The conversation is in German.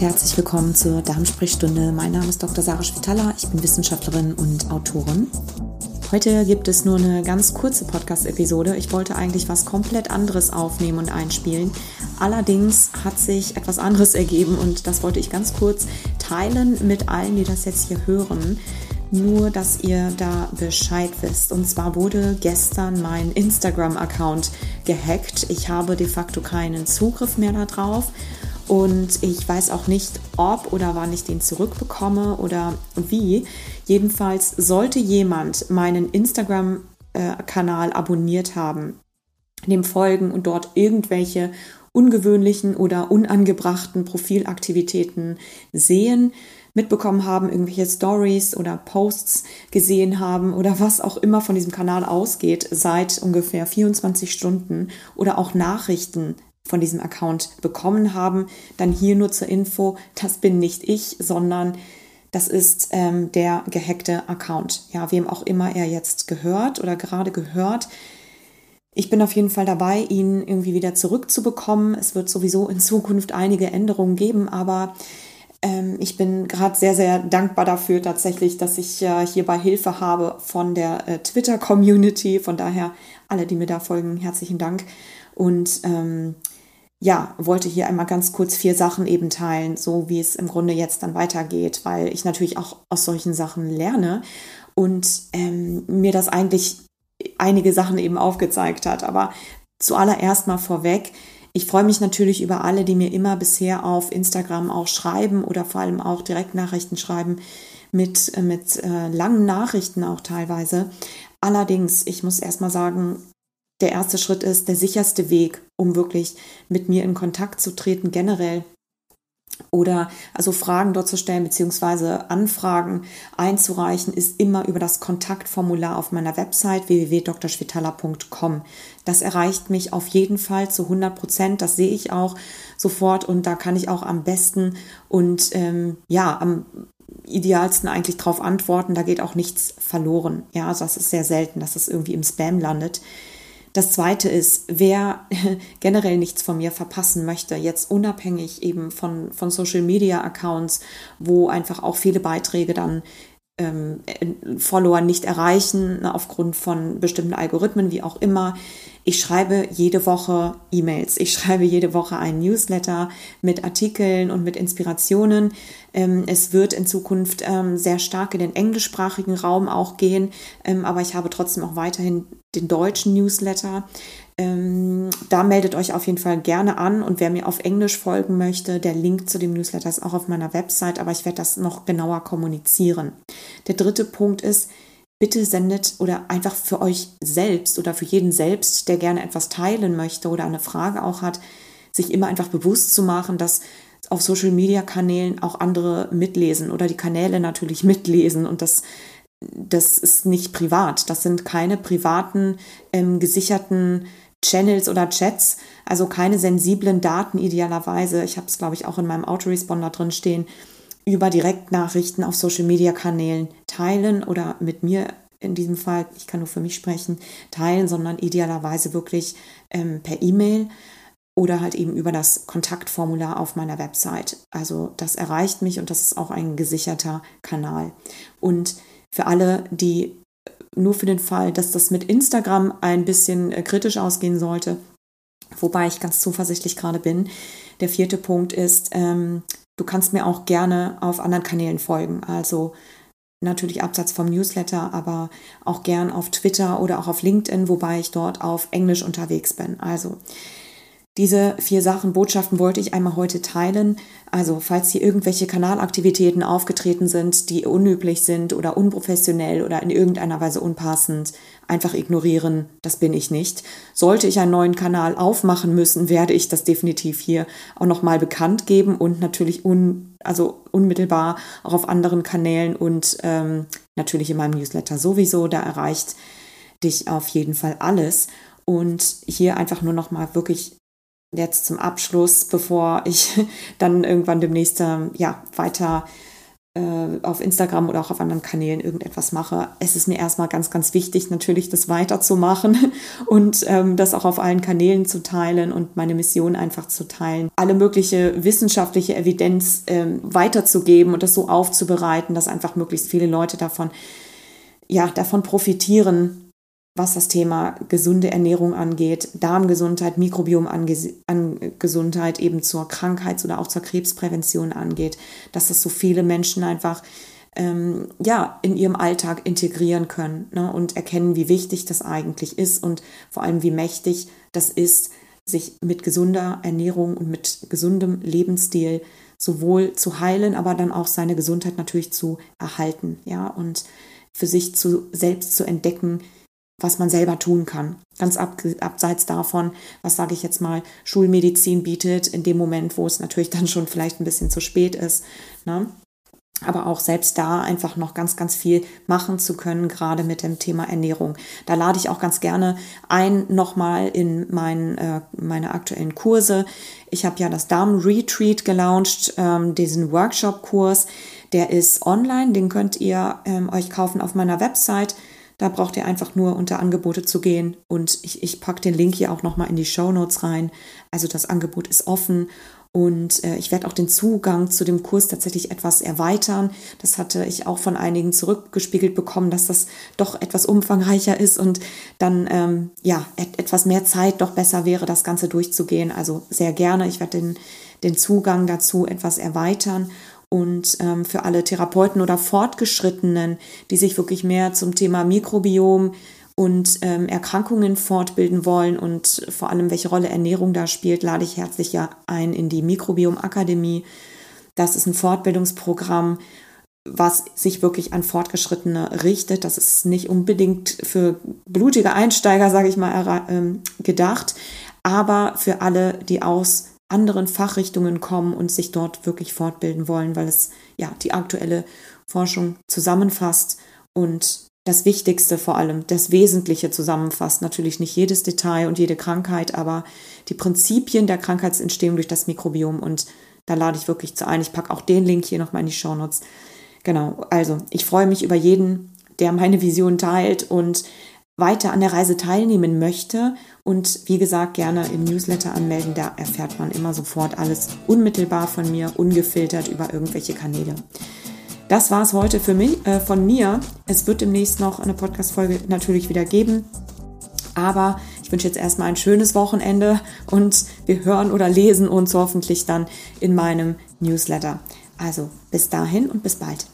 herzlich willkommen zur Darmsprechstunde. Mein Name ist Dr. Sarah Schwitala, ich bin Wissenschaftlerin und Autorin. Heute gibt es nur eine ganz kurze Podcast-Episode. Ich wollte eigentlich was komplett anderes aufnehmen und einspielen. Allerdings hat sich etwas anderes ergeben und das wollte ich ganz kurz teilen mit allen, die das jetzt hier hören. Nur, dass ihr da Bescheid wisst. Und zwar wurde gestern mein Instagram-Account gehackt. Ich habe de facto keinen Zugriff mehr darauf. Und ich weiß auch nicht, ob oder wann ich den zurückbekomme oder wie. Jedenfalls sollte jemand meinen Instagram-Kanal abonniert haben, dem folgen und dort irgendwelche ungewöhnlichen oder unangebrachten Profilaktivitäten sehen, mitbekommen haben, irgendwelche Stories oder Posts gesehen haben oder was auch immer von diesem Kanal ausgeht seit ungefähr 24 Stunden oder auch Nachrichten von diesem Account bekommen haben, dann hier nur zur Info, das bin nicht ich, sondern das ist ähm, der gehackte Account. Ja, wem auch immer er jetzt gehört oder gerade gehört. Ich bin auf jeden Fall dabei, ihn irgendwie wieder zurückzubekommen. Es wird sowieso in Zukunft einige Änderungen geben, aber ähm, ich bin gerade sehr, sehr dankbar dafür tatsächlich, dass ich äh, hierbei Hilfe habe von der äh, Twitter-Community. Von daher alle, die mir da folgen, herzlichen Dank. Und ähm, ja, wollte hier einmal ganz kurz vier Sachen eben teilen, so wie es im Grunde jetzt dann weitergeht, weil ich natürlich auch aus solchen Sachen lerne und ähm, mir das eigentlich einige Sachen eben aufgezeigt hat. Aber zuallererst mal vorweg, ich freue mich natürlich über alle, die mir immer bisher auf Instagram auch schreiben oder vor allem auch Direktnachrichten schreiben mit, äh, mit äh, langen Nachrichten auch teilweise. Allerdings, ich muss erstmal sagen, der erste Schritt ist der sicherste Weg, um wirklich mit mir in Kontakt zu treten, generell. Oder also Fragen dort zu stellen, beziehungsweise Anfragen einzureichen, ist immer über das Kontaktformular auf meiner Website www.drschwitala.com. Das erreicht mich auf jeden Fall zu 100 Prozent. Das sehe ich auch sofort und da kann ich auch am besten und ähm, ja, am idealsten eigentlich darauf antworten. Da geht auch nichts verloren. Ja, also das ist sehr selten, dass es irgendwie im Spam landet. Das zweite ist, wer generell nichts von mir verpassen möchte, jetzt unabhängig eben von, von Social Media Accounts, wo einfach auch viele Beiträge dann ähm, Follower nicht erreichen, ne, aufgrund von bestimmten Algorithmen, wie auch immer. Ich schreibe jede Woche E-Mails. Ich schreibe jede Woche einen Newsletter mit Artikeln und mit Inspirationen. Ähm, es wird in Zukunft ähm, sehr stark in den englischsprachigen Raum auch gehen, ähm, aber ich habe trotzdem auch weiterhin den deutschen Newsletter. Ähm, da meldet euch auf jeden Fall gerne an und wer mir auf Englisch folgen möchte, der Link zu dem Newsletter ist auch auf meiner Website, aber ich werde das noch genauer kommunizieren. Der dritte Punkt ist, bitte sendet oder einfach für euch selbst oder für jeden selbst, der gerne etwas teilen möchte oder eine Frage auch hat, sich immer einfach bewusst zu machen, dass auf Social Media Kanälen auch andere mitlesen oder die Kanäle natürlich mitlesen und das das ist nicht privat. Das sind keine privaten, ähm, gesicherten Channels oder Chats, also keine sensiblen Daten idealerweise. Ich habe es, glaube ich, auch in meinem Autoresponder drin stehen, über Direktnachrichten auf Social-Media-Kanälen teilen oder mit mir in diesem Fall, ich kann nur für mich sprechen, teilen, sondern idealerweise wirklich ähm, per E-Mail oder halt eben über das Kontaktformular auf meiner Website. Also das erreicht mich und das ist auch ein gesicherter Kanal. Und für alle, die nur für den Fall, dass das mit Instagram ein bisschen äh, kritisch ausgehen sollte, wobei ich ganz zuversichtlich gerade bin. Der vierte Punkt ist, ähm, du kannst mir auch gerne auf anderen Kanälen folgen. Also natürlich abseits vom Newsletter, aber auch gern auf Twitter oder auch auf LinkedIn, wobei ich dort auf Englisch unterwegs bin. Also diese vier Sachen, Botschaften wollte ich einmal heute teilen. Also falls hier irgendwelche Kanalaktivitäten aufgetreten sind, die unüblich sind oder unprofessionell oder in irgendeiner Weise unpassend, einfach ignorieren. Das bin ich nicht. Sollte ich einen neuen Kanal aufmachen müssen, werde ich das definitiv hier auch nochmal bekannt geben und natürlich un, also unmittelbar auch auf anderen Kanälen und ähm, natürlich in meinem Newsletter sowieso. Da erreicht dich auf jeden Fall alles. Und hier einfach nur nochmal wirklich jetzt zum Abschluss, bevor ich dann irgendwann demnächst ähm, ja, weiter äh, auf Instagram oder auch auf anderen Kanälen irgendetwas mache. Es ist mir erstmal ganz, ganz wichtig, natürlich das weiterzumachen und ähm, das auch auf allen Kanälen zu teilen und meine Mission einfach zu teilen. Alle mögliche wissenschaftliche Evidenz ähm, weiterzugeben und das so aufzubereiten, dass einfach möglichst viele Leute davon, ja, davon profitieren, was das Thema gesunde Ernährung angeht, Darmgesundheit, Mikrobiomgesundheit eben zur Krankheits- oder auch zur Krebsprävention angeht, dass das so viele Menschen einfach ähm, ja, in ihrem Alltag integrieren können ne, und erkennen, wie wichtig das eigentlich ist und vor allem, wie mächtig das ist, sich mit gesunder Ernährung und mit gesundem Lebensstil sowohl zu heilen, aber dann auch seine Gesundheit natürlich zu erhalten, ja, und für sich zu selbst zu entdecken, was man selber tun kann. Ganz ab, abseits davon, was sage ich jetzt mal, Schulmedizin bietet, in dem Moment, wo es natürlich dann schon vielleicht ein bisschen zu spät ist. Ne? Aber auch selbst da einfach noch ganz, ganz viel machen zu können, gerade mit dem Thema Ernährung. Da lade ich auch ganz gerne ein, nochmal in mein, äh, meine aktuellen Kurse. Ich habe ja das Darm-Retreat gelauncht, ähm, diesen Workshop-Kurs. Der ist online, den könnt ihr ähm, euch kaufen auf meiner Website da braucht ihr einfach nur unter Angebote zu gehen und ich, ich packe den Link hier auch nochmal in die Show Notes rein. Also das Angebot ist offen und äh, ich werde auch den Zugang zu dem Kurs tatsächlich etwas erweitern. Das hatte ich auch von einigen zurückgespiegelt bekommen, dass das doch etwas umfangreicher ist und dann ähm, ja et etwas mehr Zeit doch besser wäre, das Ganze durchzugehen. Also sehr gerne. Ich werde den, den Zugang dazu etwas erweitern und ähm, für alle Therapeuten oder Fortgeschrittenen, die sich wirklich mehr zum Thema Mikrobiom und ähm, Erkrankungen fortbilden wollen und vor allem welche Rolle Ernährung da spielt, lade ich herzlich ja ein in die Mikrobiom Akademie. Das ist ein Fortbildungsprogramm, was sich wirklich an Fortgeschrittene richtet. Das ist nicht unbedingt für blutige Einsteiger, sage ich mal, ähm, gedacht, aber für alle, die aus anderen Fachrichtungen kommen und sich dort wirklich fortbilden wollen, weil es ja die aktuelle Forschung zusammenfasst und das Wichtigste vor allem, das Wesentliche zusammenfasst. Natürlich nicht jedes Detail und jede Krankheit, aber die Prinzipien der Krankheitsentstehung durch das Mikrobiom. Und da lade ich wirklich zu ein. Ich packe auch den Link hier nochmal in die Shownotes. Genau, also ich freue mich über jeden, der meine Vision teilt und weiter an der Reise teilnehmen möchte und wie gesagt gerne im Newsletter anmelden, da erfährt man immer sofort alles unmittelbar von mir, ungefiltert über irgendwelche Kanäle. Das war es heute für mich, äh, von mir. Es wird demnächst noch eine Podcast-Folge natürlich wieder geben. Aber ich wünsche jetzt erstmal ein schönes Wochenende und wir hören oder lesen uns hoffentlich dann in meinem Newsletter. Also bis dahin und bis bald.